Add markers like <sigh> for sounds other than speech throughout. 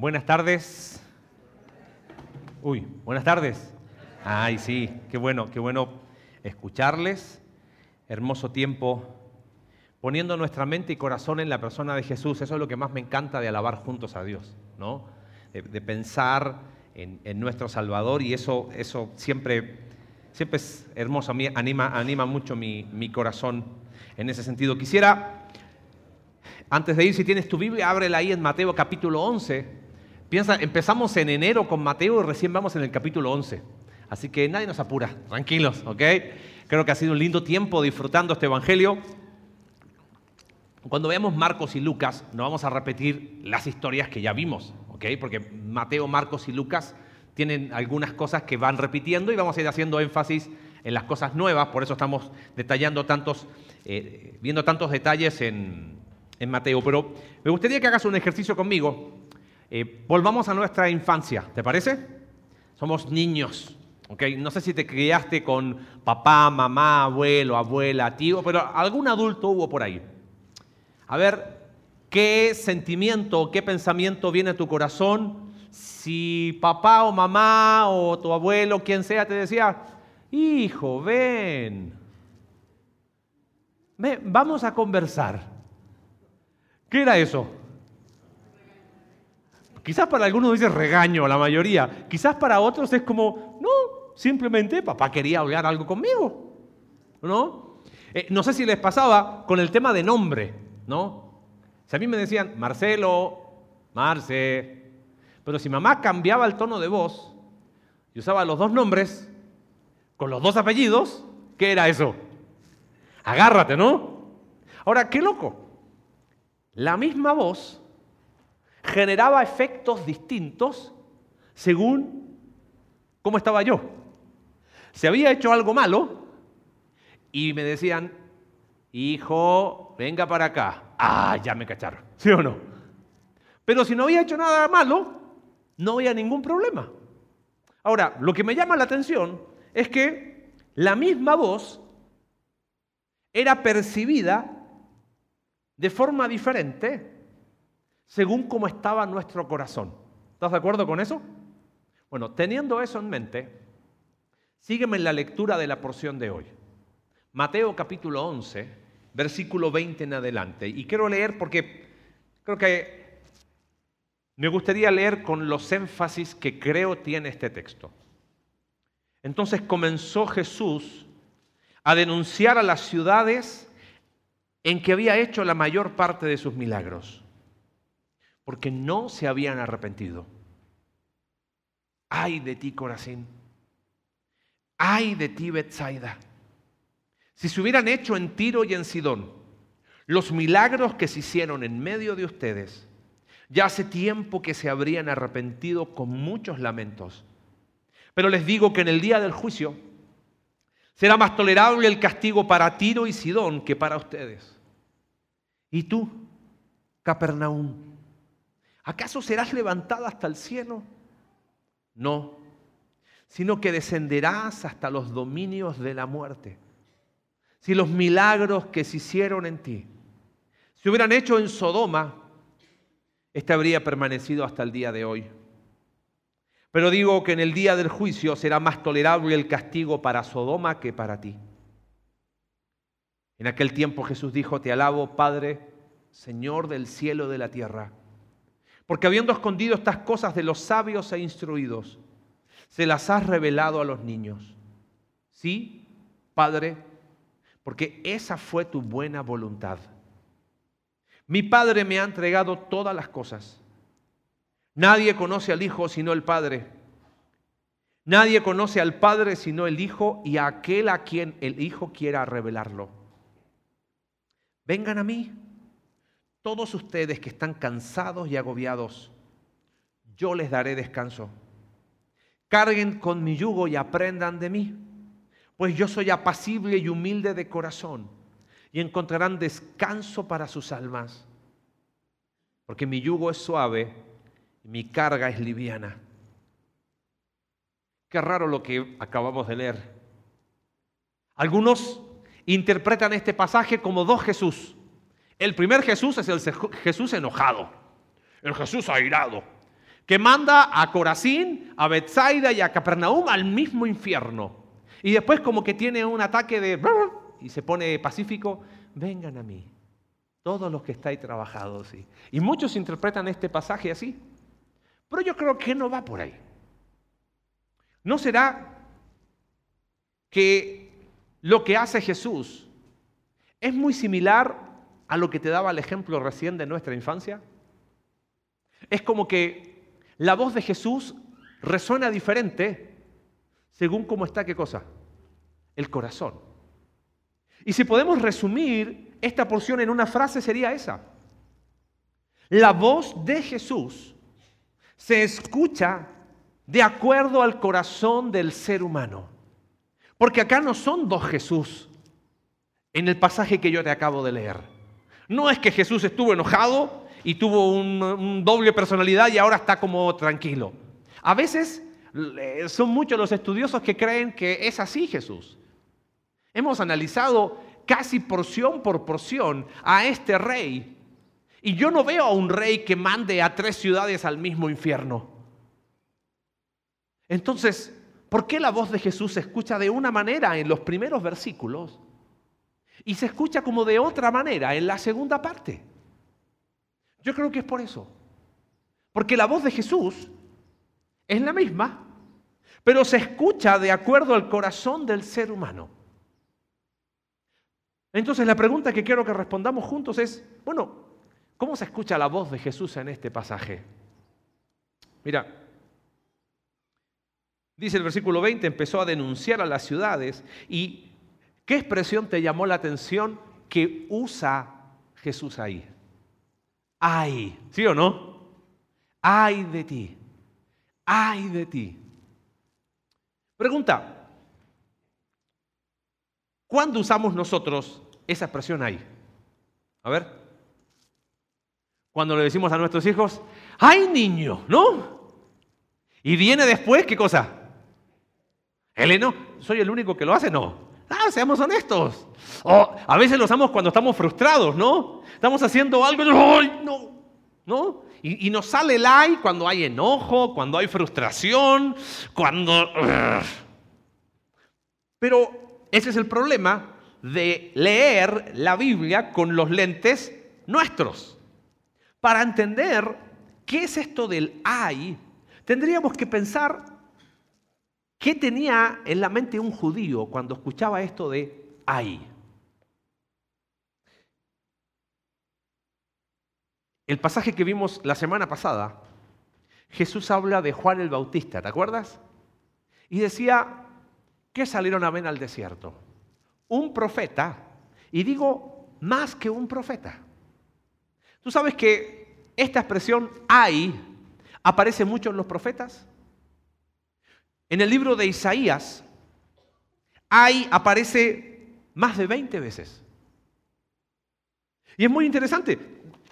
Buenas tardes. Uy, buenas tardes. Ay, sí, qué bueno, qué bueno escucharles. Hermoso tiempo poniendo nuestra mente y corazón en la persona de Jesús. Eso es lo que más me encanta de alabar juntos a Dios, ¿no? De, pensar en, nuestro Salvador y eso, eso siempre, siempre es hermoso. A mí anima, anima mucho mi, mi corazón en ese sentido. Quisiera, antes de ir, si tienes tu Biblia, ábrela ahí en Mateo capítulo 11. Piensa, empezamos en enero con Mateo y recién vamos en el capítulo 11. Así que nadie nos apura, tranquilos, ¿ok? Creo que ha sido un lindo tiempo disfrutando este Evangelio. Cuando veamos Marcos y Lucas, no vamos a repetir las historias que ya vimos, ¿ok? Porque Mateo, Marcos y Lucas tienen algunas cosas que van repitiendo y vamos a ir haciendo énfasis en las cosas nuevas, por eso estamos detallando tantos, eh, viendo tantos detalles en, en Mateo. Pero me gustaría que hagas un ejercicio conmigo eh, volvamos a nuestra infancia, ¿te parece? Somos niños, ¿ok? No sé si te criaste con papá, mamá, abuelo, abuela, tío, pero algún adulto hubo por ahí. A ver, ¿qué sentimiento, qué pensamiento viene a tu corazón si papá o mamá o tu abuelo, quien sea, te decía, hijo, ven, vamos a conversar? ¿Qué era eso? Quizás para algunos dice regaño, la mayoría. Quizás para otros es como, no, simplemente papá quería hablar algo conmigo. ¿No? Eh, no sé si les pasaba con el tema de nombre, ¿no? Si a mí me decían Marcelo, Marce, pero si mamá cambiaba el tono de voz y usaba los dos nombres con los dos apellidos, ¿qué era eso? Agárrate, ¿no? Ahora, qué loco. La misma voz generaba efectos distintos según cómo estaba yo. Si había hecho algo malo y me decían, hijo, venga para acá. Ah, ya me cacharon, ¿sí o no? Pero si no había hecho nada malo, no había ningún problema. Ahora, lo que me llama la atención es que la misma voz era percibida de forma diferente según cómo estaba nuestro corazón. ¿Estás de acuerdo con eso? Bueno, teniendo eso en mente, sígueme en la lectura de la porción de hoy. Mateo capítulo 11, versículo 20 en adelante. Y quiero leer porque creo que me gustaría leer con los énfasis que creo tiene este texto. Entonces comenzó Jesús a denunciar a las ciudades en que había hecho la mayor parte de sus milagros porque no se habían arrepentido. Ay de ti, Corazín. Ay de ti, Bethsaida. Si se hubieran hecho en Tiro y en Sidón los milagros que se hicieron en medio de ustedes, ya hace tiempo que se habrían arrepentido con muchos lamentos. Pero les digo que en el día del juicio será más tolerable el castigo para Tiro y Sidón que para ustedes. ¿Y tú, Capernaum? ¿Acaso serás levantada hasta el cielo? No, sino que descenderás hasta los dominios de la muerte. Si los milagros que se hicieron en ti se hubieran hecho en Sodoma, este habría permanecido hasta el día de hoy. Pero digo que en el día del juicio será más tolerable el castigo para Sodoma que para ti. En aquel tiempo Jesús dijo, te alabo, Padre, Señor del cielo y de la tierra porque habiendo escondido estas cosas de los sabios e instruidos, se las has revelado a los niños. Sí, Padre, porque esa fue tu buena voluntad. Mi Padre me ha entregado todas las cosas. Nadie conoce al Hijo sino el Padre. Nadie conoce al Padre sino el Hijo y a aquel a quien el Hijo quiera revelarlo. Vengan a mí todos ustedes que están cansados y agobiados, yo les daré descanso. Carguen con mi yugo y aprendan de mí, pues yo soy apacible y humilde de corazón, y encontrarán descanso para sus almas, porque mi yugo es suave y mi carga es liviana. Qué raro lo que acabamos de leer. Algunos interpretan este pasaje como dos Jesús. El primer Jesús es el Jesús enojado, el Jesús airado. que manda a Corazín, a Bethsaida y a Capernaum al mismo infierno. Y después como que tiene un ataque de... y se pone pacífico, vengan a mí, todos los que estáis trabajados. Y muchos interpretan este pasaje así. Pero yo creo que no va por ahí. ¿No será que lo que hace Jesús es muy similar a lo que te daba el ejemplo recién de nuestra infancia? Es como que la voz de Jesús resuena diferente según cómo está qué cosa? El corazón. Y si podemos resumir esta porción en una frase sería esa. La voz de Jesús se escucha de acuerdo al corazón del ser humano. Porque acá no son dos Jesús en el pasaje que yo te acabo de leer. No es que Jesús estuvo enojado y tuvo un, doble personalidad y ahora está como tranquilo. A veces son muchos los estudiosos que creen que es así Jesús. Hemos analizado casi porción por porción a este rey. Y yo no veo a un rey que mande a tres ciudades al mismo infierno. Entonces, ¿por qué la voz de Jesús se escucha de una manera en los primeros versículos y se escucha como de otra manera en la segunda parte? Yo creo que es por eso. Porque la voz de Jesús es la misma, pero se escucha de acuerdo al corazón del ser humano. Entonces la pregunta que quiero que respondamos juntos es, bueno, ¿cómo se escucha la voz de Jesús en este pasaje? Mira, Dice el versículo 20, empezó a denunciar a las ciudades. ¿Y qué expresión te llamó la atención que usa Jesús ahí? Ay, ¿sí o no? Ay de ti, ay de ti. Pregunta, ¿cuándo usamos nosotros esa expresión ahí? A ver, cuando le decimos a nuestros hijos, ay niño, ¿no? Y viene después, ¿qué cosa? Eleno, ¿soy el único que lo hace? No. Ah, seamos honestos. A veces lo usamos cuando estamos frustrados, ¿no? Estamos haciendo algo y ¡ay, no! ¿No? Y, nos sale el ay cuando hay enojo, cuando hay frustración, cuando... Pero ese es el problema de leer la Biblia con los lentes nuestros. Para entender qué es esto del ay, tendríamos que pensar ¿Qué tenía en la mente un judío cuando escuchaba esto de ay? El pasaje que vimos la semana pasada, Jesús habla de Juan el Bautista, ¿te acuerdas? Y decía que salieron a ver al desierto. Un profeta, y digo más que un profeta. Tú sabes que esta expresión ay aparece mucho en los profetas. En el libro de Isaías, hay, aparece más de 20 veces. Y es muy interesante.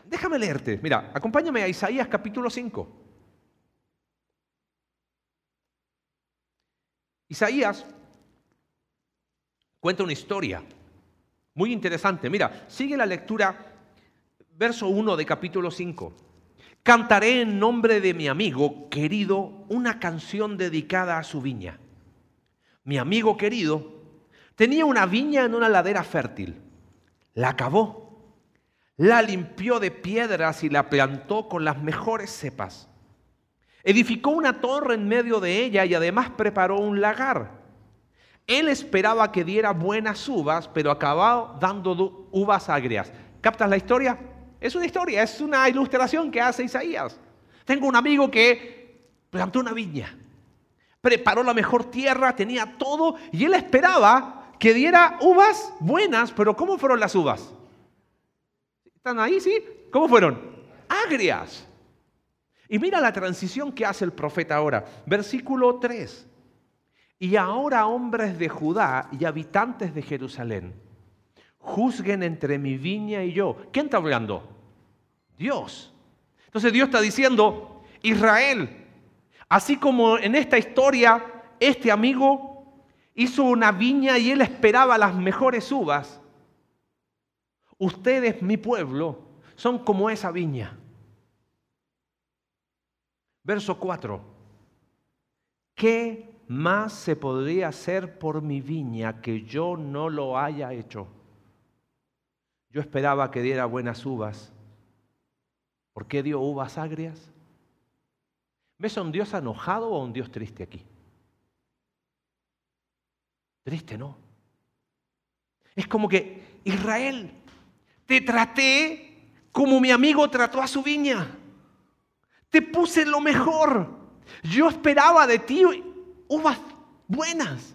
Déjame leerte. Mira, acompáñame a Isaías capítulo 5. Isaías cuenta una historia muy interesante. Mira, sigue la lectura, verso 1 de capítulo 5. Cantaré en nombre de mi amigo querido una canción dedicada a su viña. Mi amigo querido tenía una viña en una ladera fértil. La acabó, la limpió de piedras y la plantó con las mejores cepas. Edificó una torre en medio de ella y además preparó un lagar. Él esperaba que diera buenas uvas, pero acabó dando uvas agrias. ¿Captas la historia? Es una historia, es una ilustración que hace Isaías. Tengo un amigo que plantó una viña, preparó la mejor tierra, tenía todo y él esperaba que diera uvas buenas, pero ¿cómo fueron las uvas? ¿Están ahí, sí? ¿Cómo fueron? Agrias. Y mira la transición que hace el profeta ahora. Versículo 3. Y ahora hombres de Judá y habitantes de Jerusalén juzguen entre mi viña y yo. ¿Quién está hablando? Dios. Entonces Dios está diciendo, Israel, así como en esta historia este amigo hizo una viña y él esperaba las mejores uvas, ustedes, mi pueblo, son como esa viña. Verso 4. ¿Qué más se podría hacer por mi viña que yo no lo haya hecho? Yo esperaba que diera buenas uvas. ¿Por qué dio uvas agrias? ¿Ves a un Dios enojado o a un Dios triste aquí? Triste, ¿no? Es como que, Israel, te traté como mi amigo trató a su viña. Te puse lo mejor. Yo esperaba de ti uvas buenas.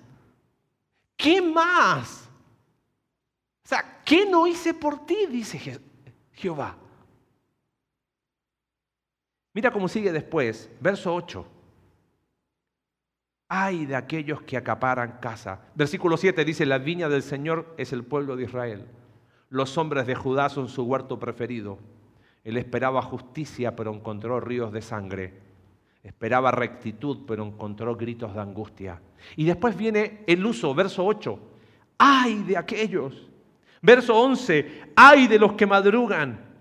¿Qué más? O sea, ¿qué no hice por ti? Dice Jehová. Mira cómo sigue después, verso 8. Ay de aquellos que acaparan casa. Versículo 7 dice, la viña del Señor es el pueblo de Israel. Los hombres de Judá son su huerto preferido. Él esperaba justicia, pero encontró ríos de sangre. Esperaba rectitud, pero encontró gritos de angustia. Y después viene el uso, verso 8. Ay de aquellos. Verso 11. Ay de los que madrugan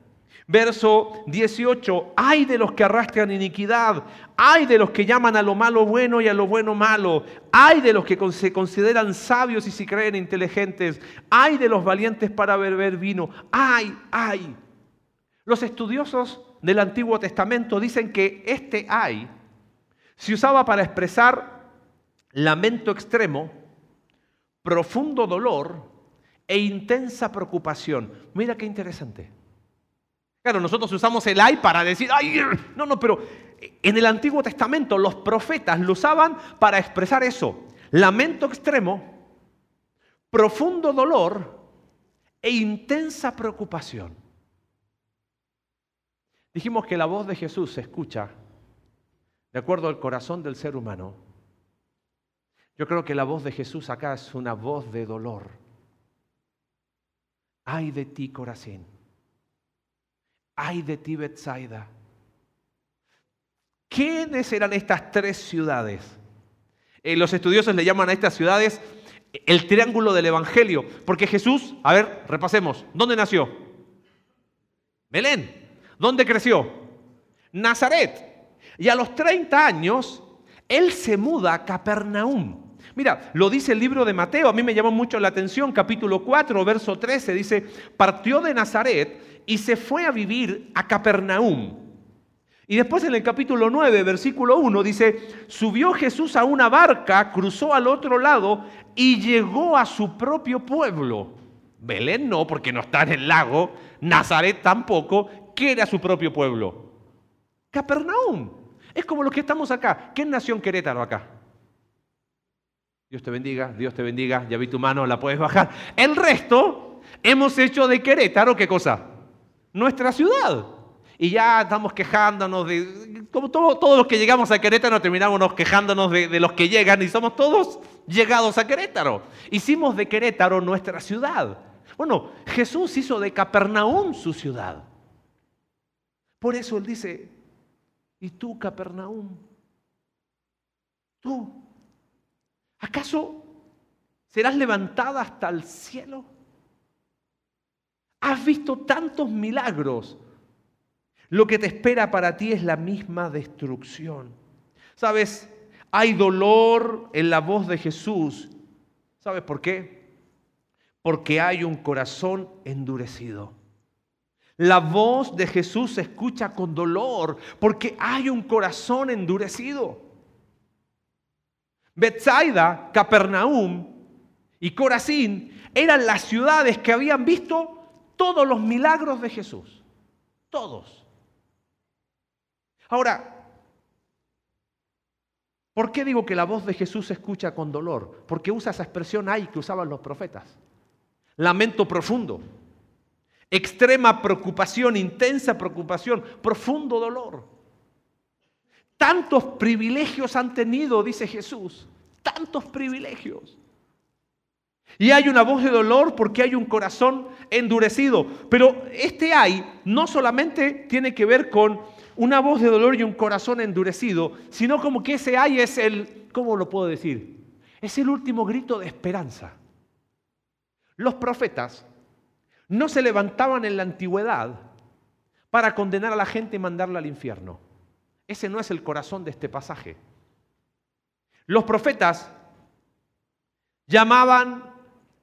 Verso 18, hay de los que arrastran iniquidad, hay de los que llaman a lo malo bueno y a lo bueno malo, hay de los que se consideran sabios y se creen inteligentes, hay de los valientes para beber vino, hay, hay. Los estudiosos del Antiguo Testamento dicen que este hay se usaba para expresar lamento extremo, profundo dolor e intensa preocupación. Mira qué interesante. Claro, nosotros usamos el ay para decir, ay, no, no, pero en el Antiguo Testamento los profetas lo usaban para expresar eso. Lamento extremo, profundo dolor e intensa preocupación. Dijimos que la voz de Jesús se escucha de acuerdo al corazón del ser humano. Yo creo que la voz de Jesús acá es una voz de dolor. Ay de ti, Corazín ay de ti, Bethsaida. ¿Quiénes eran estas tres ciudades? Eh, los estudiosos le llaman a estas ciudades el triángulo del Evangelio, porque Jesús, a ver, repasemos, ¿dónde nació? Belén. ¿Dónde creció? Nazaret. Y a los 30 años, él se muda a Capernaum. Mira, lo dice el libro de Mateo, a mí me llamó mucho la atención, capítulo 4, verso 13, dice, partió de Nazaret y se fue a vivir a Capernaum. Y después en el capítulo 9, versículo 1, dice, subió Jesús a una barca, cruzó al otro lado y llegó a su propio pueblo. Belén no, porque no está en el lago, Nazaret tampoco, ¿qué era su propio pueblo? Capernaum. Es como los que estamos acá. ¿Qué nación Querétaro acá? Dios te bendiga, Dios te bendiga, ya vi tu mano, la puedes bajar. El resto hemos hecho de Querétaro, ¿qué cosa? nuestra ciudad. Y ya estamos quejándonos de, como todos los que llegamos a Querétaro terminamos quejándonos de, de los que llegan y somos todos llegados a Querétaro. Hicimos de Querétaro nuestra ciudad. Bueno, Jesús hizo de Capernaum su ciudad. Por eso él dice, ¿y tú, Capernaum? ¿Tú? ¿Acaso serás levantada hasta el cielo? Has visto tantos milagros. Lo que te espera para ti es la misma destrucción. ¿Sabes? Hay dolor en la voz de Jesús. ¿Sabes por qué? Porque hay un corazón endurecido. La voz de Jesús se escucha con dolor porque hay un corazón endurecido. Bethsaida, Capernaum y Corazín eran las ciudades que habían visto todos los milagros de Jesús. Todos. Ahora, ¿por qué digo que la voz de Jesús se escucha con dolor? Porque usa esa expresión ahí que usaban los profetas. Lamento profundo, extrema preocupación, intensa preocupación, profundo dolor. Tantos privilegios han tenido, dice Jesús, tantos privilegios. Y hay una voz de dolor porque hay un corazón endurecido. Pero este hay no solamente tiene que ver con una voz de dolor y un corazón endurecido, sino como que ese hay es el, ¿cómo lo puedo decir? Es el último grito de esperanza. Los profetas no se levantaban en la antigüedad para condenar a la gente y mandarla al infierno. Ese no es el corazón de este pasaje. Los profetas llamaban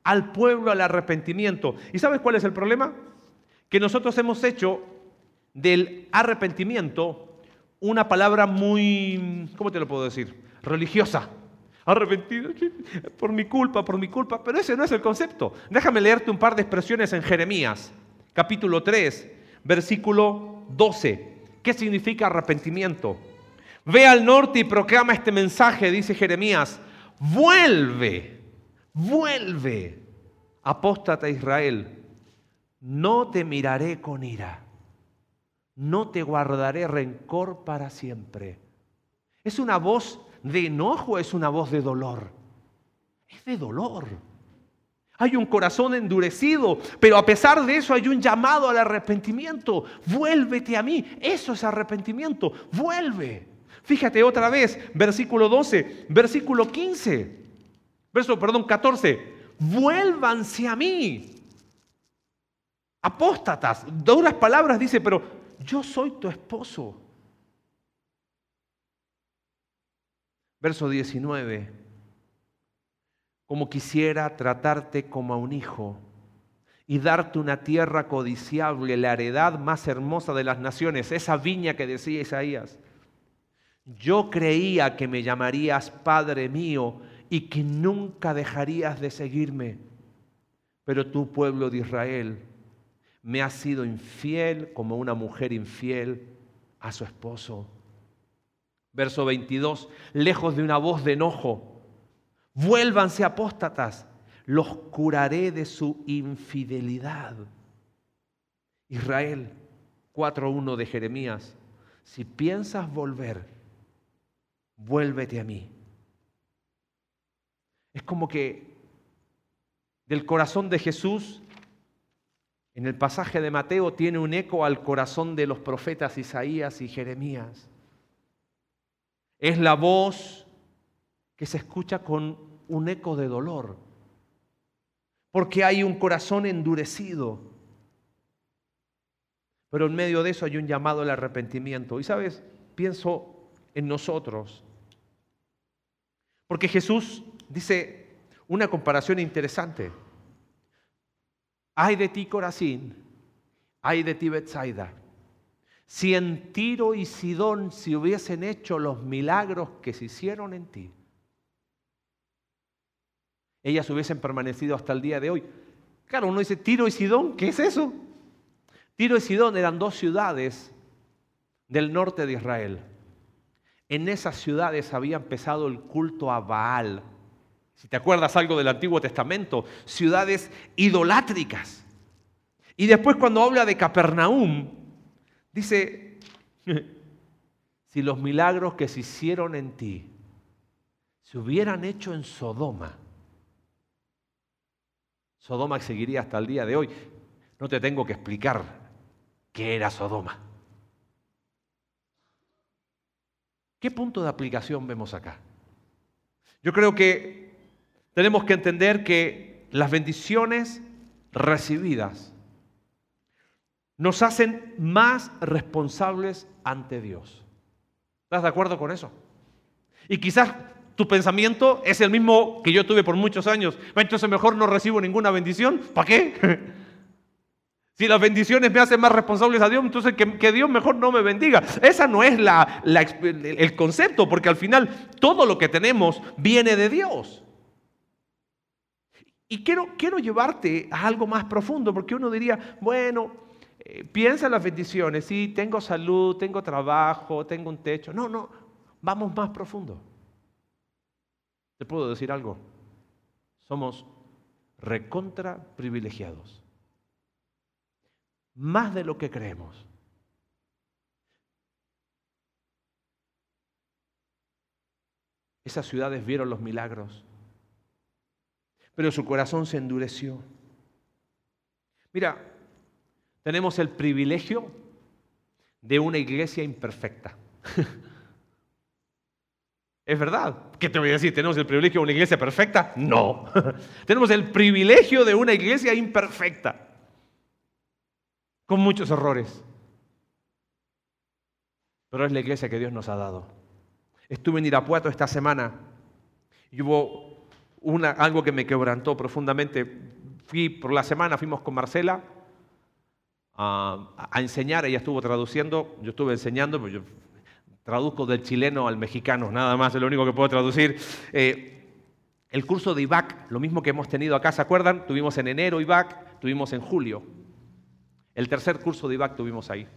al pueblo al arrepentimiento. ¿Y sabes cuál es el problema? Que nosotros hemos hecho del arrepentimiento una palabra muy, ¿cómo te lo puedo decir? Religiosa. Arrepentido por mi culpa, por mi culpa. Pero ese no es el concepto. Déjame leerte un par de expresiones en Jeremías, capítulo 3, versículo 12. ¿Qué significa arrepentimiento? Ve al norte y proclama este mensaje, dice Jeremías. Vuelve, vuelve, apóstata Israel. No te miraré con ira. No te guardaré rencor para siempre. ¿Es una voz de enojo es una voz de dolor? Es de dolor. Hay un corazón endurecido, pero a pesar de eso hay un llamado al arrepentimiento. Vuélvete a mí. Eso es arrepentimiento. Vuelve. Fíjate otra vez, versículo 12, versículo 15, verso, perdón, 14. Vuélvanse a mí. Apóstatas. Duras palabras dice, pero yo soy tu esposo. Verso 19 como quisiera tratarte como a un hijo y darte una tierra codiciable, la heredad más hermosa de las naciones, esa viña que decía Isaías. Yo creía que me llamarías Padre mío y que nunca dejarías de seguirme, pero tu pueblo de Israel me ha sido infiel como una mujer infiel a su esposo. Verso 22, lejos de una voz de enojo Vuélvanse apóstatas, los curaré de su infidelidad. Israel 4.1 de Jeremías, si piensas volver, vuélvete a mí. Es como que del corazón de Jesús, en el pasaje de Mateo, tiene un eco al corazón de los profetas Isaías y Jeremías. Es la voz que se escucha con un eco de dolor, porque hay un corazón endurecido. Pero en medio de eso hay un llamado al arrepentimiento. Y sabes, pienso en nosotros. Porque Jesús dice una comparación interesante. Hay de ti Corazín, hay de ti Bethsaida. Si en Tiro y Sidón se hubiesen hecho los milagros que se hicieron en ti, ellas hubiesen permanecido hasta el día de hoy. Claro, uno dice, Tiro y Sidón, ¿qué es eso? Tiro y Sidón eran dos ciudades del norte de Israel. En esas ciudades había empezado el culto a Baal. Si te acuerdas algo del Antiguo Testamento, ciudades idolátricas. Y después cuando habla de Capernaum, dice, <laughs> si los milagros que se hicieron en ti se hubieran hecho en Sodoma, Sodoma seguiría hasta el día de hoy. No te tengo que explicar qué era Sodoma. ¿Qué punto de aplicación vemos acá? Yo creo que tenemos que entender que las bendiciones recibidas nos hacen más responsables ante Dios. ¿Estás de acuerdo con eso? Y quizás tu pensamiento es el mismo que yo tuve por muchos años. Entonces mejor no recibo ninguna bendición. ¿Para qué? <laughs> Si las bendiciones me hacen más responsables a Dios, entonces que, Dios mejor no me bendiga. Esa no es la, el concepto, porque al final todo lo que tenemos viene de Dios. Y quiero, quiero llevarte a algo más profundo, porque uno diría, bueno, eh, piensa en las bendiciones, sí, tengo salud, tengo trabajo, tengo un techo. No, no, vamos más profundo. ¿Te puedo decir algo? Somos recontra privilegiados. Más de lo que creemos. Esas ciudades vieron los milagros, pero su corazón se endureció. Mira, tenemos el privilegio de una iglesia imperfecta. <laughs> Es verdad. ¿Qué te voy a decir? ¿Tenemos el privilegio de una iglesia perfecta? No. <laughs> Tenemos el privilegio de una iglesia imperfecta, con muchos errores. pero es la iglesia que Dios nos ha dado. Estuve en Irapuato esta semana y hubo una, algo que me quebrantó profundamente. Fui por la semana, fuimos con Marcela a, a enseñar, ella estuvo traduciendo, yo estuve enseñando, pues yo traduzco del chileno al mexicano, nada más, es lo único que puedo traducir. Eh, el curso de IVAC, lo mismo que hemos tenido acá, ¿se acuerdan? Tuvimos en enero IVAC, tuvimos en julio. El tercer curso de IVAC tuvimos ahí.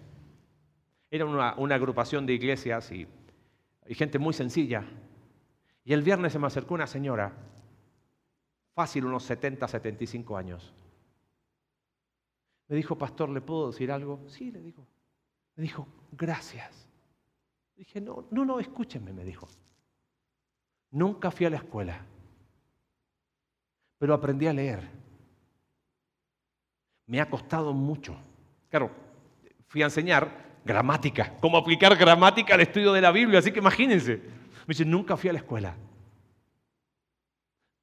Era una, agrupación de iglesias y, y gente muy sencilla. Y el viernes se me acercó una señora, fácil unos 70, 75 años. Me dijo, pastor, ¿le puedo decir algo? Sí, le digo. Me dijo, gracias. Dije, no, no, no, escúchenme, me dijo. Nunca fui a la escuela pero aprendí a leer. Me ha costado mucho. Claro, fui a enseñar gramática, cómo aplicar gramática al estudio de la Biblia, así que imagínense. Me dice, nunca fui a la escuela,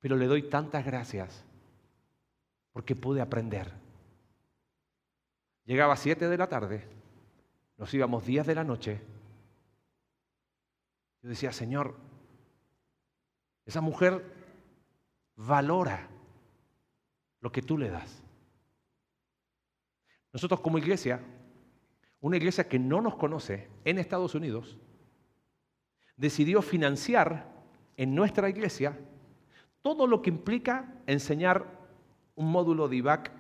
pero le doy tantas gracias porque pude aprender. Llegaba a 7 de la tarde, nos íbamos días de la noche. Yo decía, Señor, esa mujer valora lo que tú le das. Nosotros como iglesia, una iglesia que no nos conoce en Estados Unidos, decidió financiar en nuestra iglesia todo lo que implica enseñar un módulo de IVAC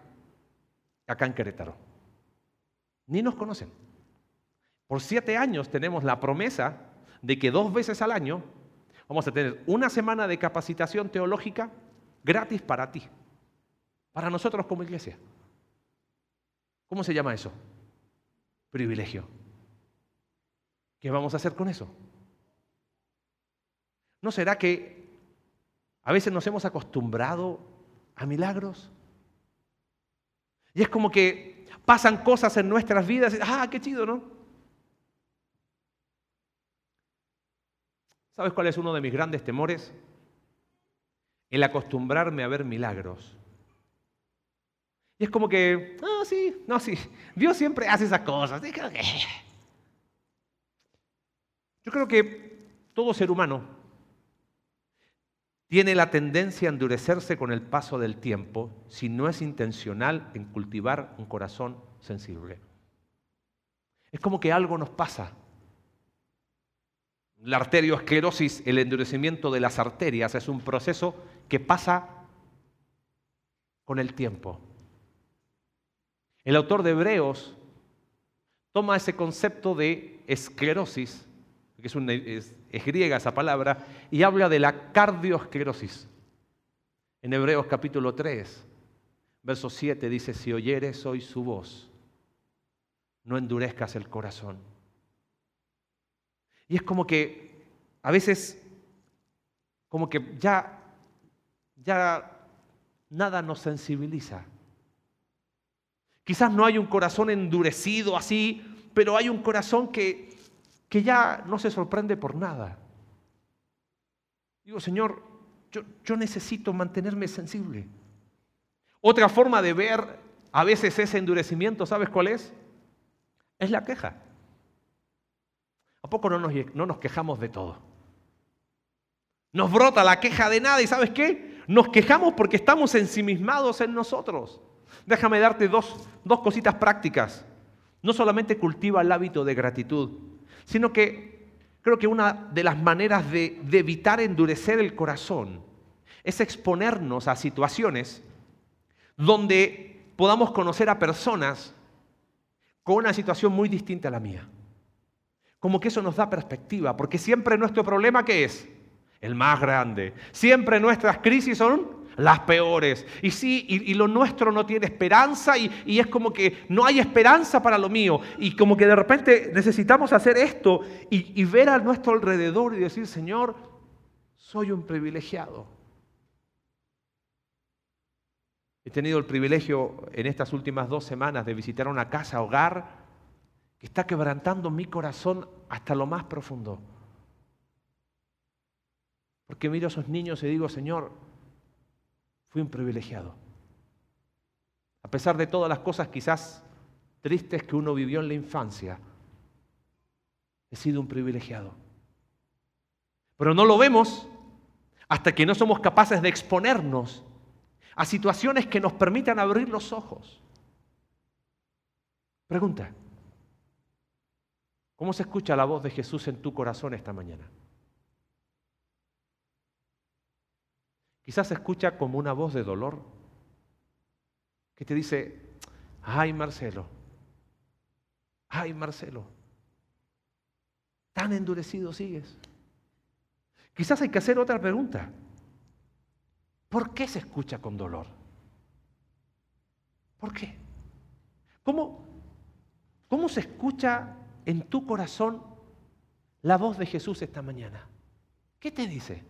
acá en Querétaro. Ni nos conocen. Por siete años tenemos la promesa de que dos veces al año vamos a tener una semana de capacitación teológica gratis para ti, para nosotros como iglesia. ¿Cómo se llama eso? Privilegio. ¿Qué vamos a hacer con eso? ¿No será que a veces nos hemos acostumbrado a milagros? Y es como que pasan cosas en nuestras vidas y, ah, qué chido, ¿no? ¿Sabes cuál es uno de mis grandes temores? el acostumbrarme a ver milagros. Y es como que, no, sí, no, sí, Dios siempre hace esas cosas. <laughs> Yo creo que todo ser humano tiene la tendencia a endurecerse con el paso del tiempo si no es intencional en cultivar un corazón sensible. Es como que algo nos pasa. La arteriosclerosis, el endurecimiento de las arterias, es un proceso que pasa con el tiempo. El autor de Hebreos toma ese concepto de esclerosis, que es, es, griega esa palabra, y habla de la cardioesclerosis. En Hebreos capítulo 3, verso 7 dice, si oyeres hoy su voz, no endurezcas el corazón. Y es como que a veces, como que ya ya nada nos sensibiliza. Quizás no hay un corazón endurecido así, pero hay un corazón que, que ya no se sorprende por nada. Digo, Señor, yo, yo necesito mantenerme sensible. Otra forma de ver a veces ese endurecimiento, ¿sabes cuál es? Es la queja. ¿A poco no nos, no nos quejamos de todo? Nos brota la queja de nada y ¿sabes qué? Nos quejamos porque estamos ensimismados en nosotros. Déjame darte dos, dos cositas prácticas. No solamente cultiva el hábito de gratitud, sino que creo que una de las maneras de, de evitar endurecer el corazón es exponernos a situaciones donde podamos conocer a personas con una situación muy distinta a la mía. Como que eso nos da perspectiva, porque siempre nuestro problema ¿qué es? el más grande. Siempre nuestras crisis son las peores. Y sí, y, lo nuestro no tiene esperanza y, es como que no hay esperanza para lo mío. Y como que de repente necesitamos hacer esto y, y ver a nuestro alrededor y decir, Señor, soy un privilegiado. He tenido el privilegio en estas últimas dos semanas de visitar una casa hogar que está quebrantando mi corazón hasta lo más profundo. Porque miro a esos niños y digo, Señor, fui un privilegiado. A pesar de todas las cosas quizás tristes que uno vivió en la infancia, he sido un privilegiado. Pero no lo vemos hasta que no somos capaces de exponernos a situaciones que nos permitan abrir los ojos. Pregunta, ¿cómo se escucha la voz de Jesús en tu corazón esta mañana? Quizás se escucha como una voz de dolor que te dice, ay Marcelo, ay Marcelo, tan endurecido sigues. Quizás hay que hacer otra pregunta. ¿Por qué se escucha con dolor? ¿Por qué? ¿Cómo, cómo se escucha en tu corazón la voz de Jesús esta mañana? ¿Qué te dice?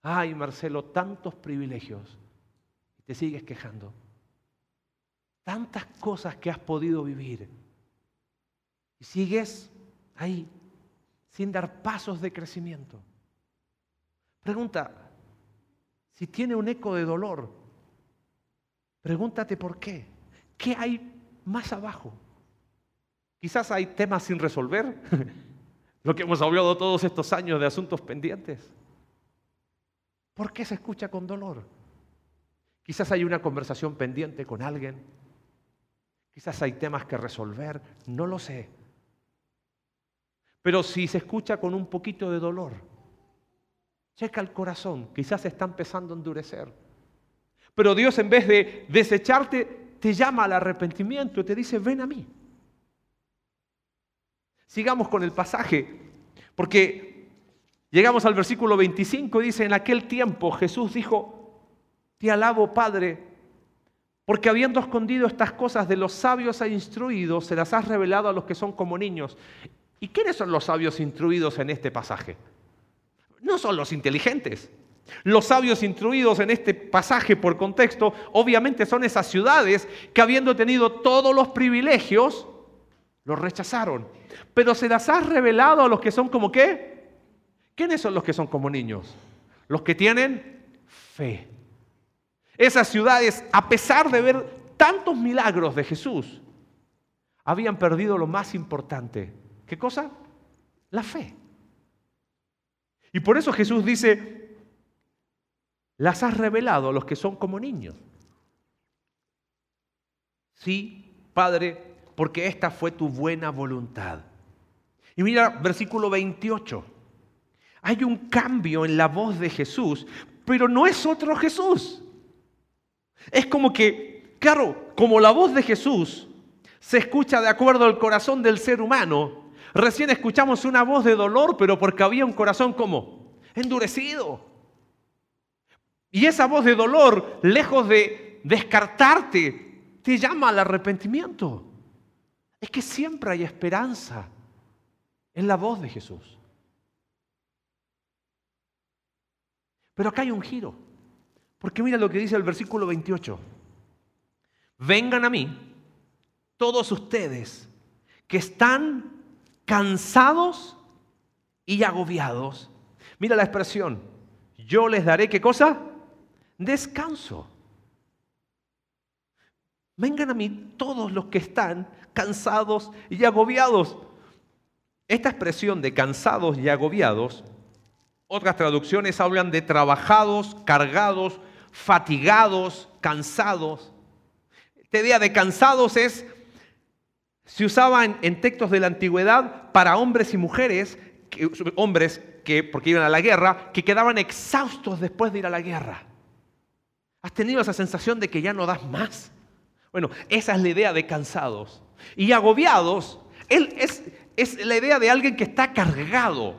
Ay, Marcelo, tantos privilegios. Y te sigues quejando. Tantas cosas que has podido vivir. Y sigues ahí, sin dar pasos de crecimiento. Pregunta, si tiene un eco de dolor, pregúntate por qué. ¿Qué hay más abajo? Quizás hay temas sin resolver, <laughs> lo que hemos hablado todos estos años de asuntos pendientes. ¿Por qué se escucha con dolor? Quizás hay una conversación pendiente con alguien. Quizás hay temas que resolver. No lo sé. Pero si se escucha con un poquito de dolor, checa el corazón. Quizás está empezando a endurecer. Pero Dios en vez de desecharte, te llama al arrepentimiento te dice, ven a mí. Sigamos con el pasaje, porque Llegamos al versículo 25 y dice, en aquel tiempo Jesús dijo, te alabo Padre, porque habiendo escondido estas cosas de los sabios e instruidos, se las has revelado a los que son como niños. ¿Y quiénes son los sabios instruidos en este pasaje? No son los inteligentes. Los sabios instruidos en este pasaje por contexto, obviamente son esas ciudades que habiendo tenido todos los privilegios, los rechazaron. Pero se las has revelado a los que son como qué? ¿Quiénes son los que son como niños? Los que tienen fe. Esas ciudades, a pesar de ver tantos milagros de Jesús, habían perdido lo más importante. ¿Qué cosa? La fe. Y por eso Jesús dice, las has revelado a los que son como niños. Sí, Padre, porque esta fue tu buena voluntad. Y mira versículo 28. Hay un cambio en la voz de Jesús, pero no es otro Jesús. Es como que, claro, como la voz de Jesús se escucha de acuerdo al corazón del ser humano, recién escuchamos una voz de dolor, pero porque había un corazón como endurecido. Y esa voz de dolor, lejos de descartarte, te llama al arrepentimiento. Es que siempre hay esperanza en la voz de Jesús. Pero acá hay un giro. Porque mira lo que dice el versículo 28. Vengan a mí todos ustedes que están cansados y agobiados. Mira la expresión. Yo les daré qué cosa? Descanso. Vengan a mí todos los que están cansados y agobiados. Esta expresión de cansados y agobiados otras traducciones hablan de trabajados, cargados, fatigados, cansados. Esta idea de cansados es, se usaba en, textos de la antigüedad para hombres y mujeres, hombres que, porque iban a la guerra, que quedaban exhaustos después de ir a la guerra. ¿Has tenido esa sensación de que ya no das más? Bueno, esa es la idea de cansados. Y agobiados, él es, es la idea de alguien que está cargado,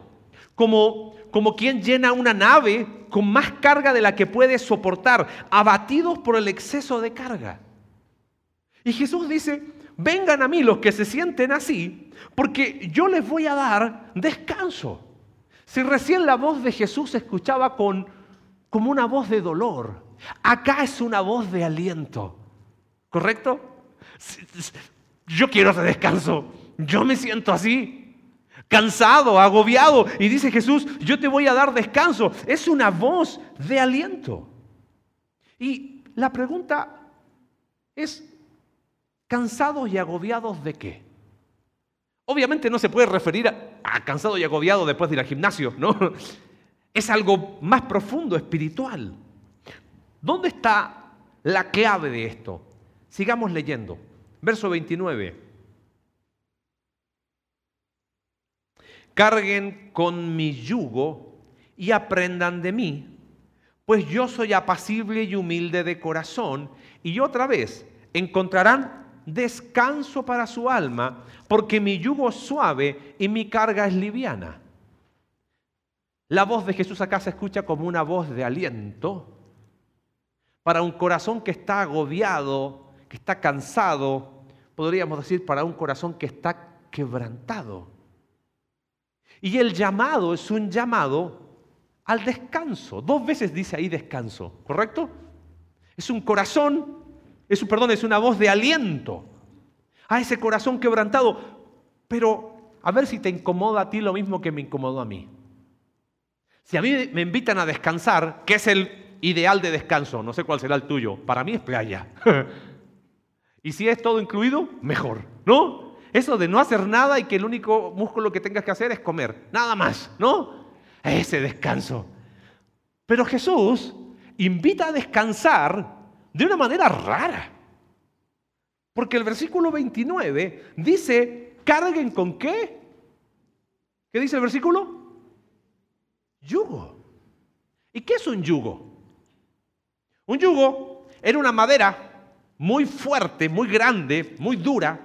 como como quien llena una nave con más carga de la que puede soportar, abatidos por el exceso de carga. Y Jesús dice, vengan a mí los que se sienten así, porque yo les voy a dar descanso. Si recién la voz de Jesús se escuchaba con, como una voz de dolor, acá es una voz de aliento. ¿Correcto? Yo quiero ese descanso. Yo me siento así cansado, agobiado. Y dice Jesús, yo te voy a dar descanso. Es una voz de aliento. Y la pregunta es, ¿cansados y agobiados de qué? Obviamente no se puede referir a, cansado y agobiado después de ir al gimnasio, ¿no? <laughs> Es algo más profundo, espiritual. ¿Dónde está la clave de esto? Sigamos leyendo. Verso 29. Carguen con mi yugo y aprendan de mí, pues yo soy apacible y humilde de corazón, y otra vez encontrarán descanso para su alma, porque mi yugo es suave y mi carga es liviana. La voz de Jesús acá se escucha como una voz de aliento para un corazón que está agobiado, que está cansado, podríamos decir para un corazón que está quebrantado. Y el llamado es un llamado al descanso. Dos veces dice ahí descanso, ¿correcto? Es un corazón es, perdón, es una voz de aliento a ese corazón quebrantado. Pero a ver si te incomoda a ti lo mismo que me incomodó a mí. Si a mí me invitan a descansar, ¿qué es el ideal de descanso? No sé cuál será el tuyo. Para mí es playa. <laughs> y si es todo incluido, mejor, ¿no? Eso de no hacer nada y que el único músculo que tengas que hacer es comer. Nada más, ¿no? Ese descanso. Pero Jesús invita a descansar de una manera rara. Porque el versículo 29 dice, carguen con qué? ¿Qué dice el versículo? Yugo. ¿Y qué es un yugo? Un yugo era una madera muy fuerte, muy grande, muy dura,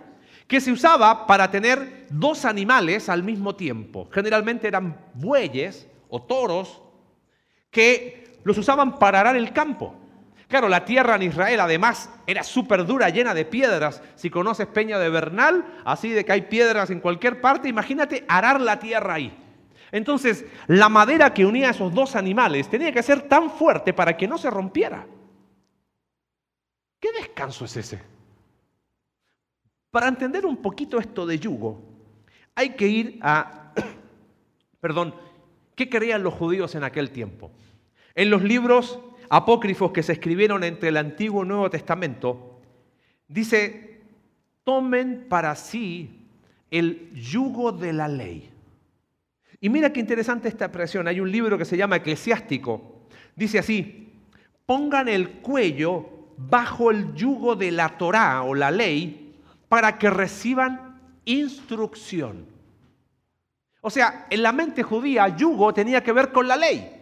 que se usaba para tener dos animales al mismo tiempo. Generalmente eran bueyes o toros que los usaban para arar el campo. Claro, la tierra en Israel además era súper dura, llena de piedras. Si conoces Peña de Bernal, así de que hay piedras en cualquier parte, imagínate arar la tierra ahí. Entonces, la madera que unía a esos dos animales tenía que ser tan fuerte para que no se rompiera. ¿Qué descanso es ese? Para entender un poquito esto de yugo, hay que ir a, <clears throat> perdón, ¿qué creían los judíos en aquel tiempo? En los libros apócrifos que se escribieron entre el Antiguo y Nuevo Testamento, dice, tomen para sí el yugo de la ley. Y mira qué interesante esta expresión. Hay un libro que se llama Eclesiástico. Dice así, pongan el cuello bajo el yugo de la Torá o la ley para que reciban instrucción. O sea, en la mente judía, yugo tenía que ver con la ley.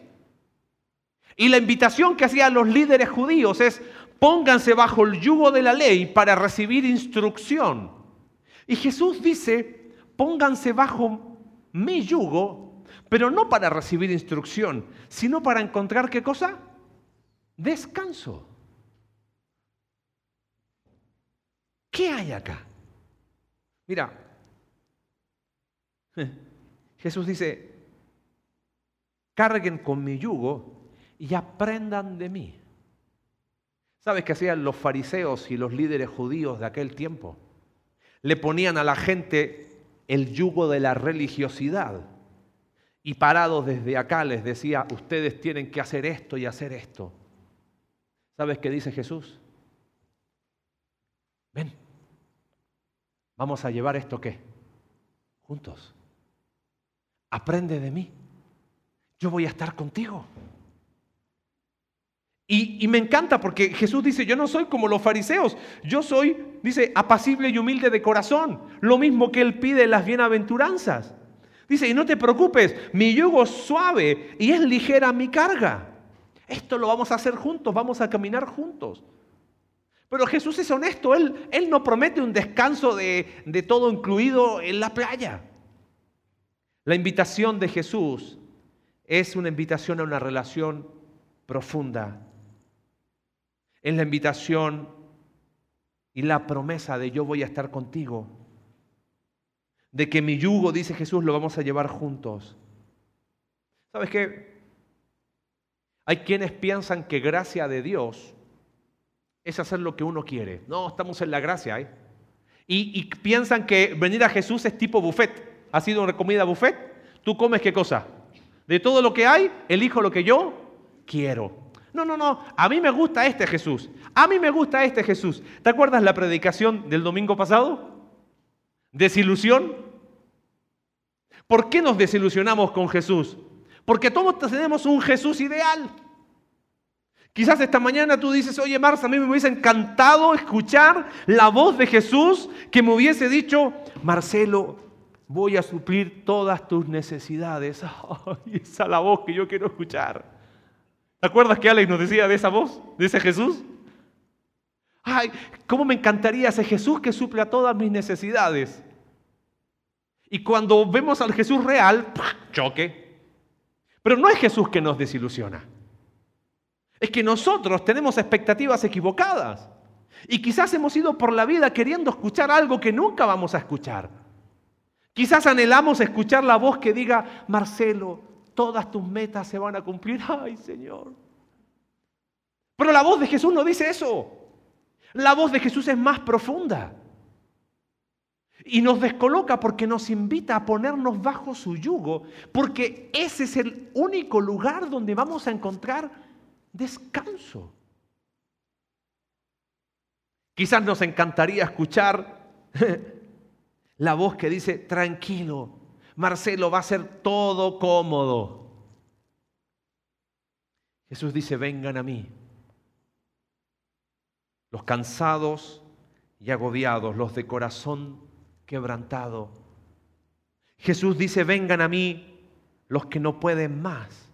Y la invitación que hacían los líderes judíos es, pónganse bajo el yugo de la ley para recibir instrucción. Y Jesús dice, pónganse bajo mi yugo, pero no para recibir instrucción, sino para encontrar qué cosa? Descanso. ¿Qué hay acá? Mira, <laughs> Jesús dice, carguen con mi yugo y aprendan de mí. ¿Sabes qué hacían los fariseos y los líderes judíos de aquel tiempo? Le ponían a la gente el yugo de la religiosidad y parados desde acá les decía, ustedes tienen que hacer esto y hacer esto. ¿Sabes qué dice Jesús? Ven, vamos a llevar esto qué? Juntos. Aprende de mí. Yo voy a estar contigo. Y, me encanta porque Jesús dice, yo no soy como los fariseos, yo soy, dice, apacible y humilde de corazón, lo mismo que Él pide las bienaventuranzas. Dice, y no te preocupes, mi yugo es suave y es ligera mi carga. Esto lo vamos a hacer juntos, vamos a caminar juntos. Pero Jesús es honesto, Él, él no promete un descanso de, de todo incluido en la playa. La invitación de Jesús es una invitación a una relación profunda en la invitación y la promesa de yo voy a estar contigo. De que mi yugo, dice Jesús, lo vamos a llevar juntos. ¿Sabes qué? Hay quienes piensan que gracia de Dios es hacer lo que uno quiere. No, estamos en la gracia. ¿eh? Y, piensan que venir a Jesús es tipo buffet. ¿Ha sido una comida buffet? ¿Tú comes qué cosa? De todo lo que hay, elijo lo que yo quiero. No, no, no, a mí me gusta este Jesús. A mí me gusta este Jesús. ¿Te acuerdas la predicación del domingo pasado? Desilusión. ¿Por qué nos desilusionamos con Jesús? Porque todos tenemos un Jesús ideal. Quizás esta mañana tú dices, oye Marcia, a mí me hubiese encantado escuchar la voz de Jesús que me hubiese dicho, Marcelo, voy a suplir todas tus necesidades. <laughs> Esa es la voz que yo quiero escuchar. ¿Te acuerdas que Alex nos decía de esa voz, de ese Jesús? Ay, cómo me encantaría ese Jesús que suple a todas mis necesidades. Y cuando vemos al Jesús real, choque. Pero no es Jesús que nos desilusiona. Es que nosotros tenemos expectativas equivocadas. Y quizás hemos ido por la vida queriendo escuchar algo que nunca vamos a escuchar. Quizás anhelamos escuchar la voz que diga, Marcelo, todas tus metas se van a cumplir. <laughs> Ay, Señor. Pero la voz de Jesús no dice eso. La voz de Jesús es más profunda. Y nos descoloca porque nos invita a ponernos bajo su yugo, porque ese es el único lugar donde vamos a encontrar descanso. Quizás nos encantaría escuchar <laughs> la voz que dice, tranquilo, Marcelo va a ser todo cómodo. Jesús dice, vengan a mí, los cansados y agobiados, los de corazón quebrantado. Jesús dice, vengan a mí los que no pueden más.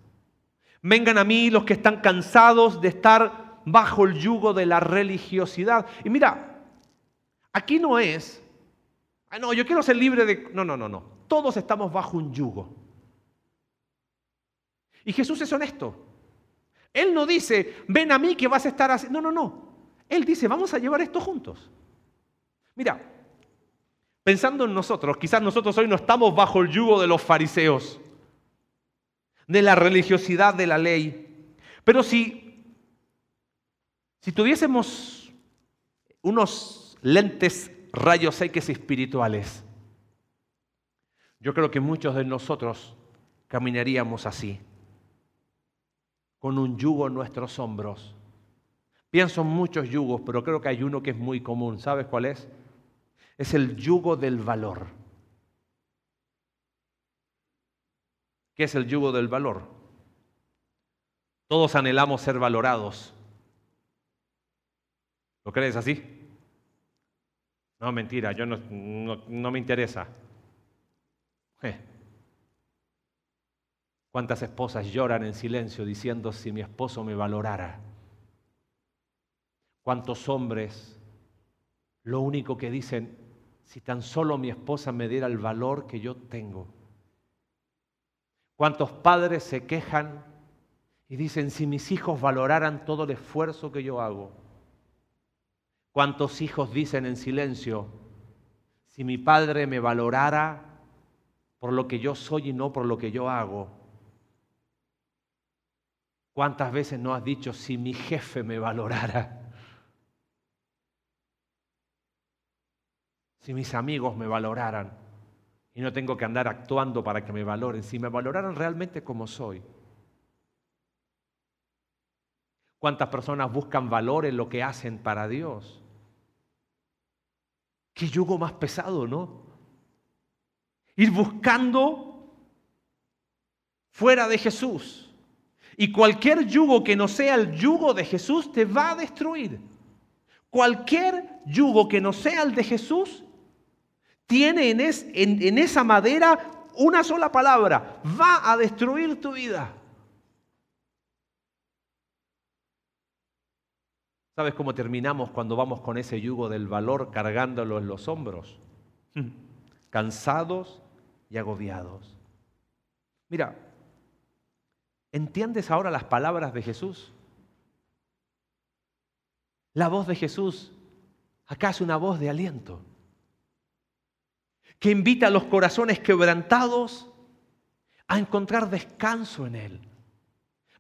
Vengan a mí los que están cansados de estar bajo el yugo de la religiosidad. Y mira, aquí no es, ah, no, yo quiero ser libre de... No, no, no, no. Todos estamos bajo un yugo. Y Jesús es honesto. Él no dice, ven a mí que vas a estar así. No, no, no. Él dice, vamos a llevar esto juntos. Mira, Pensando en nosotros, quizás nosotros hoy no estamos bajo el yugo de los fariseos, de la religiosidad de la ley. Pero si, si tuviésemos unos lentes rayos X espirituales, yo creo que muchos de nosotros caminaríamos así, con un yugo en nuestros hombros. Pienso en muchos yugos, pero creo que hay uno que es muy común. ¿Sabes cuál es? es el yugo del valor. ¿Qué es el yugo del valor? Todos anhelamos ser valorados. ¿Lo crees así? No, mentira, yo no, no, me interesa. ¿Cuántas esposas lloran en silencio diciendo si mi esposo me valorara? ¿Cuántos hombres lo único que dicen, si tan solo mi esposa me diera el valor que yo tengo. ¿Cuántos padres se quejan y dicen, si mis hijos valoraran todo el esfuerzo que yo hago? ¿Cuántos hijos dicen en silencio, si mi padre me valorara por lo que yo soy y no por lo que yo hago? ¿Cuántas veces no has dicho, si mi jefe me valorara? si mis amigos me valoraran y no tengo que andar actuando para que me valoren, si me valoraran realmente como soy. ¿Cuántas personas buscan valor en lo que hacen para Dios? Qué yugo más pesado, ¿no? Ir buscando fuera de Jesús. Y cualquier yugo que no sea el yugo de Jesús te va a destruir. Cualquier yugo que no sea el de Jesús tiene en, esa madera una sola palabra, va a destruir tu vida. ¿Sabes cómo terminamos cuando vamos con ese yugo del valor cargándolo en los hombros? Cansados y agobiados. Mira, ¿entiendes ahora las palabras de Jesús? La voz de Jesús, acá es una voz de aliento que invita a los corazones quebrantados a encontrar descanso en Él.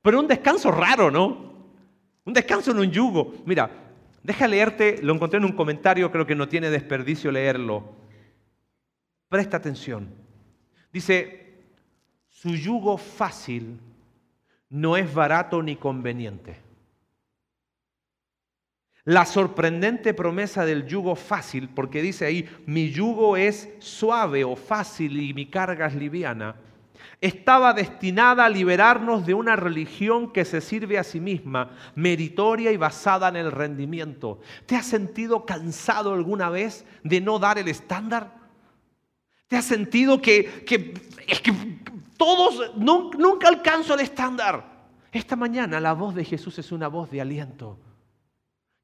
Pero un descanso raro, ¿no? Un descanso en un yugo. Mira, deja leerte, lo encontré en un comentario, creo que no tiene desperdicio leerlo. Presta atención. Dice, su yugo fácil no es barato ni conveniente. La sorprendente promesa del yugo fácil, porque dice ahí, mi yugo es suave o fácil y mi carga es liviana, estaba destinada a liberarnos de una religión que se sirve a sí misma, meritoria y basada en el rendimiento. ¿Te has sentido cansado alguna vez de no dar el estándar? ¿Te has sentido que, es que todos nunca alcanzo el estándar? Esta mañana la voz de Jesús es una voz de aliento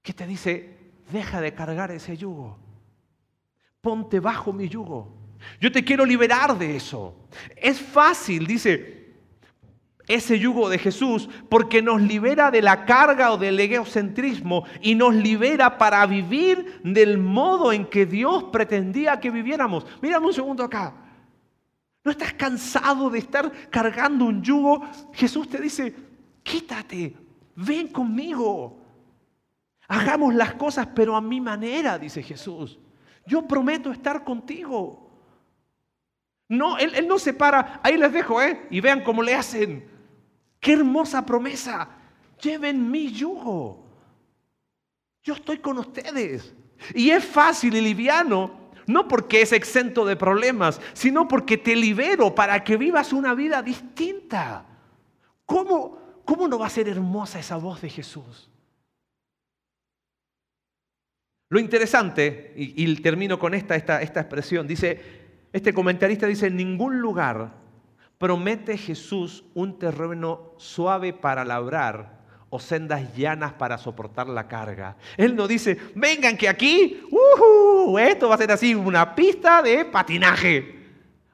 que te dice, deja de cargar ese yugo, ponte bajo mi yugo. Yo te quiero liberar de eso. Es fácil, dice, ese yugo de Jesús porque nos libera de la carga o del egocentrismo y nos libera para vivir del modo en que Dios pretendía que viviéramos. Mírame un segundo acá. ¿No estás cansado de estar cargando un yugo? Jesús te dice, quítate, ven conmigo. Hagamos las cosas, pero a mi manera, dice Jesús. Yo prometo estar contigo. No, él, no se para. Ahí les dejo, ¿eh? Y vean cómo le hacen. Qué hermosa promesa. Lleven mi yugo. Yo estoy con ustedes. Y es fácil y liviano, no porque es exento de problemas, sino porque te libero para que vivas una vida distinta. ¿Cómo, cómo no va a ser hermosa esa voz de Jesús? Lo interesante, y, termino con esta, esta, esta expresión, dice, este comentarista dice, en ningún lugar promete Jesús un terreno suave para labrar o sendas llanas para soportar la carga. Él no dice, vengan que aquí, esto va a ser así, una pista de patinaje.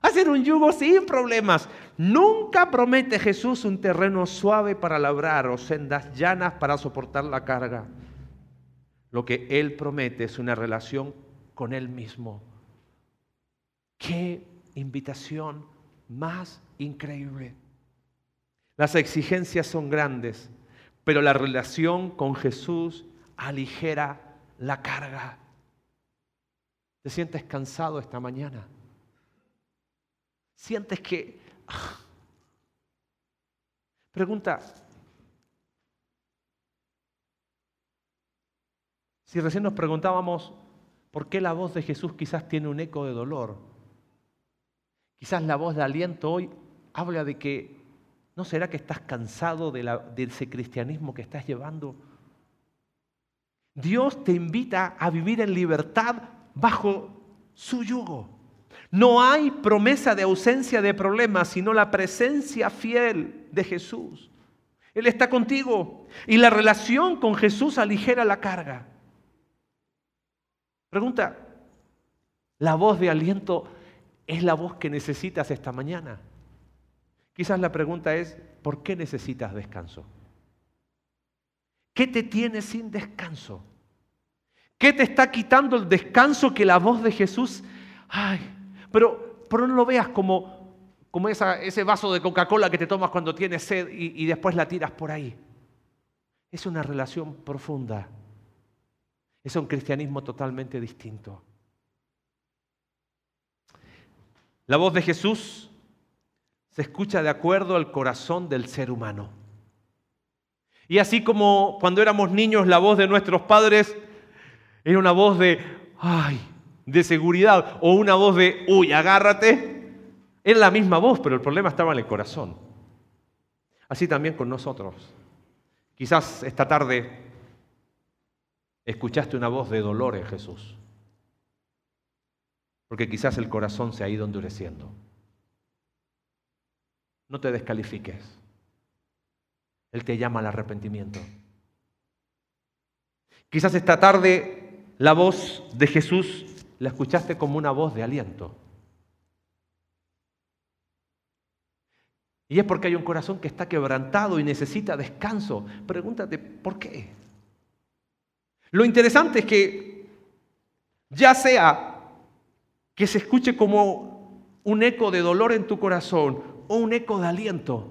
Hacer un yugo sin problemas. Nunca promete Jesús un terreno suave para labrar o sendas llanas para soportar la carga. Lo que Él promete es una relación con Él mismo. Qué invitación más increíble. Las exigencias son grandes, pero la relación con Jesús aligera la carga. ¿Te sientes cansado esta mañana? ¿Sientes que... Ah? Pregunta, Si recién nos preguntábamos por qué la voz de Jesús quizás tiene un eco de dolor, quizás la voz de aliento hoy habla de que ¿no será que estás cansado de, ese cristianismo que estás llevando? Dios te invita a vivir en libertad bajo su yugo. No hay promesa de ausencia de problemas, sino la presencia fiel de Jesús. Él está contigo y la relación con Jesús aligera la carga. Pregunta, ¿la voz de aliento es la voz que necesitas esta mañana? Quizás la pregunta es, ¿por qué necesitas descanso? ¿Qué te tiene sin descanso? ¿Qué te está quitando el descanso que la voz de Jesús? Ay, pero, pero no lo veas como, como ese vaso de Coca-Cola que te tomas cuando tienes sed y, y después la tiras por ahí. Es una relación profunda es un cristianismo totalmente distinto. La voz de Jesús se escucha de acuerdo al corazón del ser humano. Y así como cuando éramos niños la voz de nuestros padres era una voz de, ay, de seguridad o una voz de, uy, agárrate, era la misma voz, pero el problema estaba en el corazón. Así también con nosotros. Quizás esta tarde escuchaste una voz de dolor en Jesús. Porque quizás el corazón se ha ido endureciendo. No te descalifiques. Él te llama al arrepentimiento. Quizás esta tarde la voz de Jesús la escuchaste como una voz de aliento. Y es porque hay un corazón que está quebrantado y necesita descanso. Pregúntate, ¿por qué? Lo interesante es que ya sea que se escuche como un eco de dolor en tu corazón o un eco de aliento,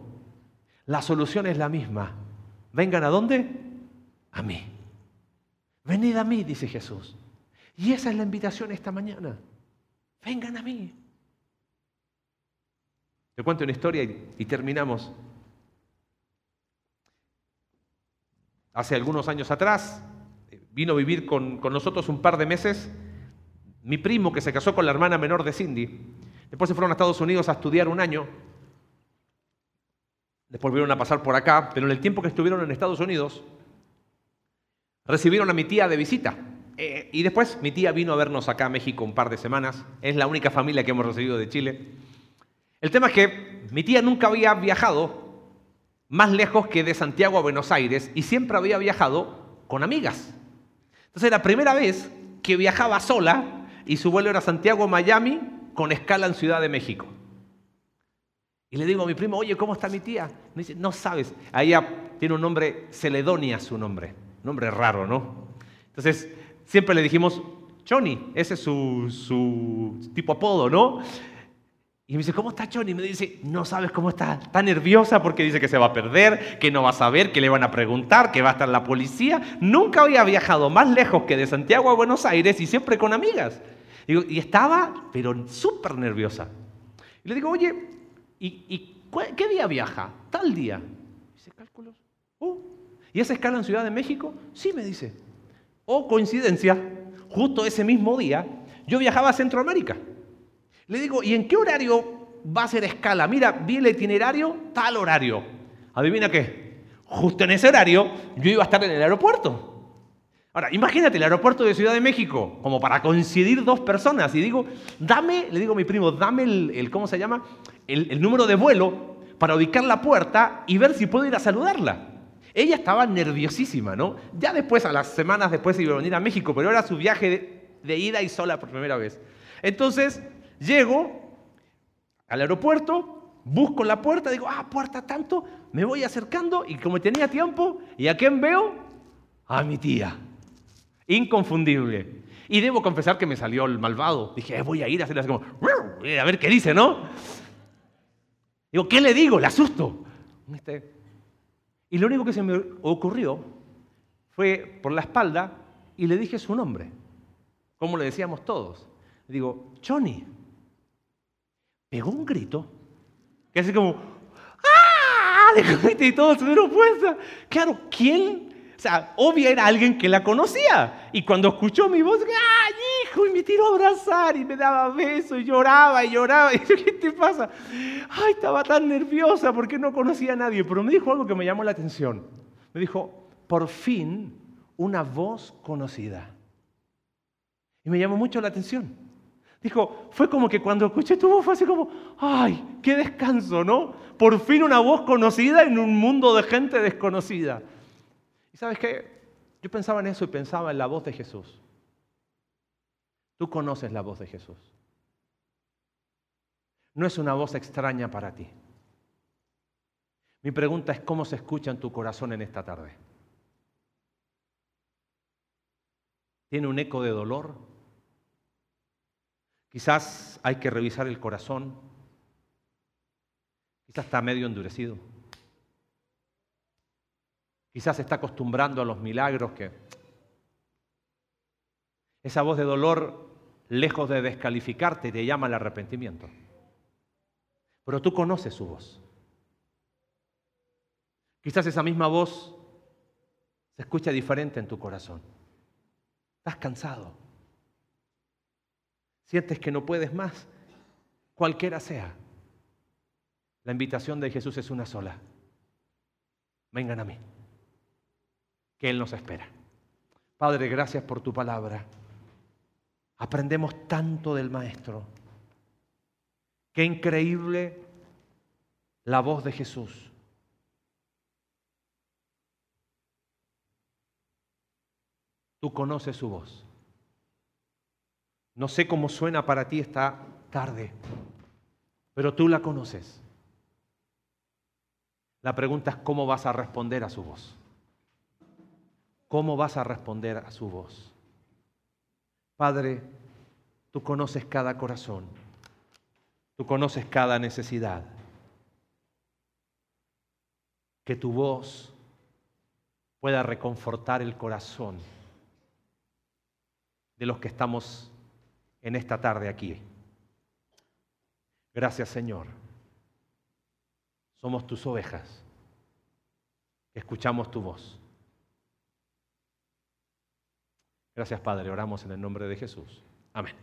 la solución es la misma. ¿Vengan a dónde? A mí. Venid a mí, dice Jesús. Y esa es la invitación esta mañana. Vengan a mí. Te cuento una historia y, terminamos. Hace algunos años atrás, vino a vivir con, con nosotros un par de meses, mi primo que se casó con la hermana menor de Cindy, después se fueron a Estados Unidos a estudiar un año, después volvieron a pasar por acá, pero en el tiempo que estuvieron en Estados Unidos, recibieron a mi tía de visita. Eh, y después mi tía vino a vernos acá a México un par de semanas. Es la única familia que hemos recibido de Chile. El tema es que mi tía nunca había viajado más lejos que de Santiago a Buenos Aires y siempre había viajado con amigas. Entonces la primera vez que viajaba sola y su vuelo era Santiago-Miami con escala en Ciudad de México. Y le digo a mi primo, oye, ¿cómo está mi tía? Me dice, no sabes. Ella tiene un nombre, Celedonia su nombre. Nombre raro, ¿no? Entonces, siempre le dijimos, Johnny, ese es su, su tipo apodo, ¿no? Y me dice, ¿cómo está Johnny? Y me dice, no sabes cómo está. Está nerviosa porque dice que se va a perder, que no va a saber, que le van a preguntar, que va a estar la policía. Nunca había viajado más lejos que de Santiago a Buenos Aires y siempre con amigas. Y, estaba, pero súper nerviosa. Y le digo, oye, ¿y, qué día viaja? Tal día. Dice, cálculos. Oh. ¿Y esa escala en Ciudad de México? Sí, me dice. Oh, coincidencia, justo ese mismo día, yo viajaba a Centroamérica. Le digo, ¿y en qué horario va a ser escala? Mira, vi el itinerario, tal horario. ¿Adivina qué? Justo en ese horario yo iba a estar en el aeropuerto. Ahora, imagínate el aeropuerto de Ciudad de México, como para coincidir dos personas. Y digo, dame, le digo a mi primo, dame el, ¿cómo se llama? El, número de vuelo para ubicar la puerta y ver si puedo ir a saludarla. Ella estaba nerviosísima, ¿no? Ya después, a las semanas después, iba a venir a México, pero era su viaje de, ida y sola por primera vez. Entonces, llego al aeropuerto, busco la puerta, digo, ah, puerta tanto, me voy acercando y como tenía tiempo, ¿y a quién veo? A mi tía. Inconfundible. Y debo confesar que me salió el malvado. Dije, eh, voy a ir a hacerle así como, a ver qué dice, ¿no? Digo, ¿qué le digo? Le asusto. Este, y lo único que se me ocurrió fue por la espalda y le dije su nombre, como le decíamos todos. Digo, Johnny. Pegó un grito, que así como, ¡ah! <laughs> Y todos se dieron puesta. Claro, ¿quién o sea, obvio era alguien que la conocía. Y cuando escuchó mi voz, ¡ay, hijo! Y me tiró a abrazar y me daba besos y lloraba y lloraba. <laughs> Y yo, ¿qué te pasa? Ay, estaba tan nerviosa porque no conocía a nadie. Pero me dijo algo que me llamó la atención. Me dijo, por fin, una voz conocida. Y me llamó mucho la atención. Dijo, fue como que cuando escuché tu voz fue así como, ay, qué descanso, ¿no? Por fin una voz conocida en un mundo de gente desconocida. Y sabes qué? Yo pensaba en eso y pensaba en la voz de Jesús. Tú conoces la voz de Jesús. No es una voz extraña para ti. Mi pregunta es cómo se escucha en tu corazón en esta tarde. ¿Tiene un eco de dolor? Quizás hay que revisar el corazón. Quizás está medio endurecido. Quizás está acostumbrando a los milagros que... Esa voz de dolor, lejos de descalificarte, te llama al arrepentimiento. Pero tú conoces su voz. Quizás esa misma voz se escucha diferente en tu corazón. Estás cansado. Sientes que no puedes más, cualquiera sea. La invitación de Jesús es una sola. Vengan a mí que Él nos espera. Padre, gracias por tu palabra. Aprendemos tanto del Maestro. Qué increíble la voz de Jesús. Tú conoces su voz. No sé cómo suena para ti esta tarde, pero tú la conoces. La pregunta es cómo vas a responder a su voz. ¿Cómo vas a responder a su voz? Padre, tú conoces cada corazón, tú conoces cada necesidad. Que tu voz pueda reconfortar el corazón de los que estamos en esta tarde aquí. Gracias Señor. Somos tus ovejas. Escuchamos tu voz. Gracias, Padre. Oramos en el nombre de Jesús. Amén.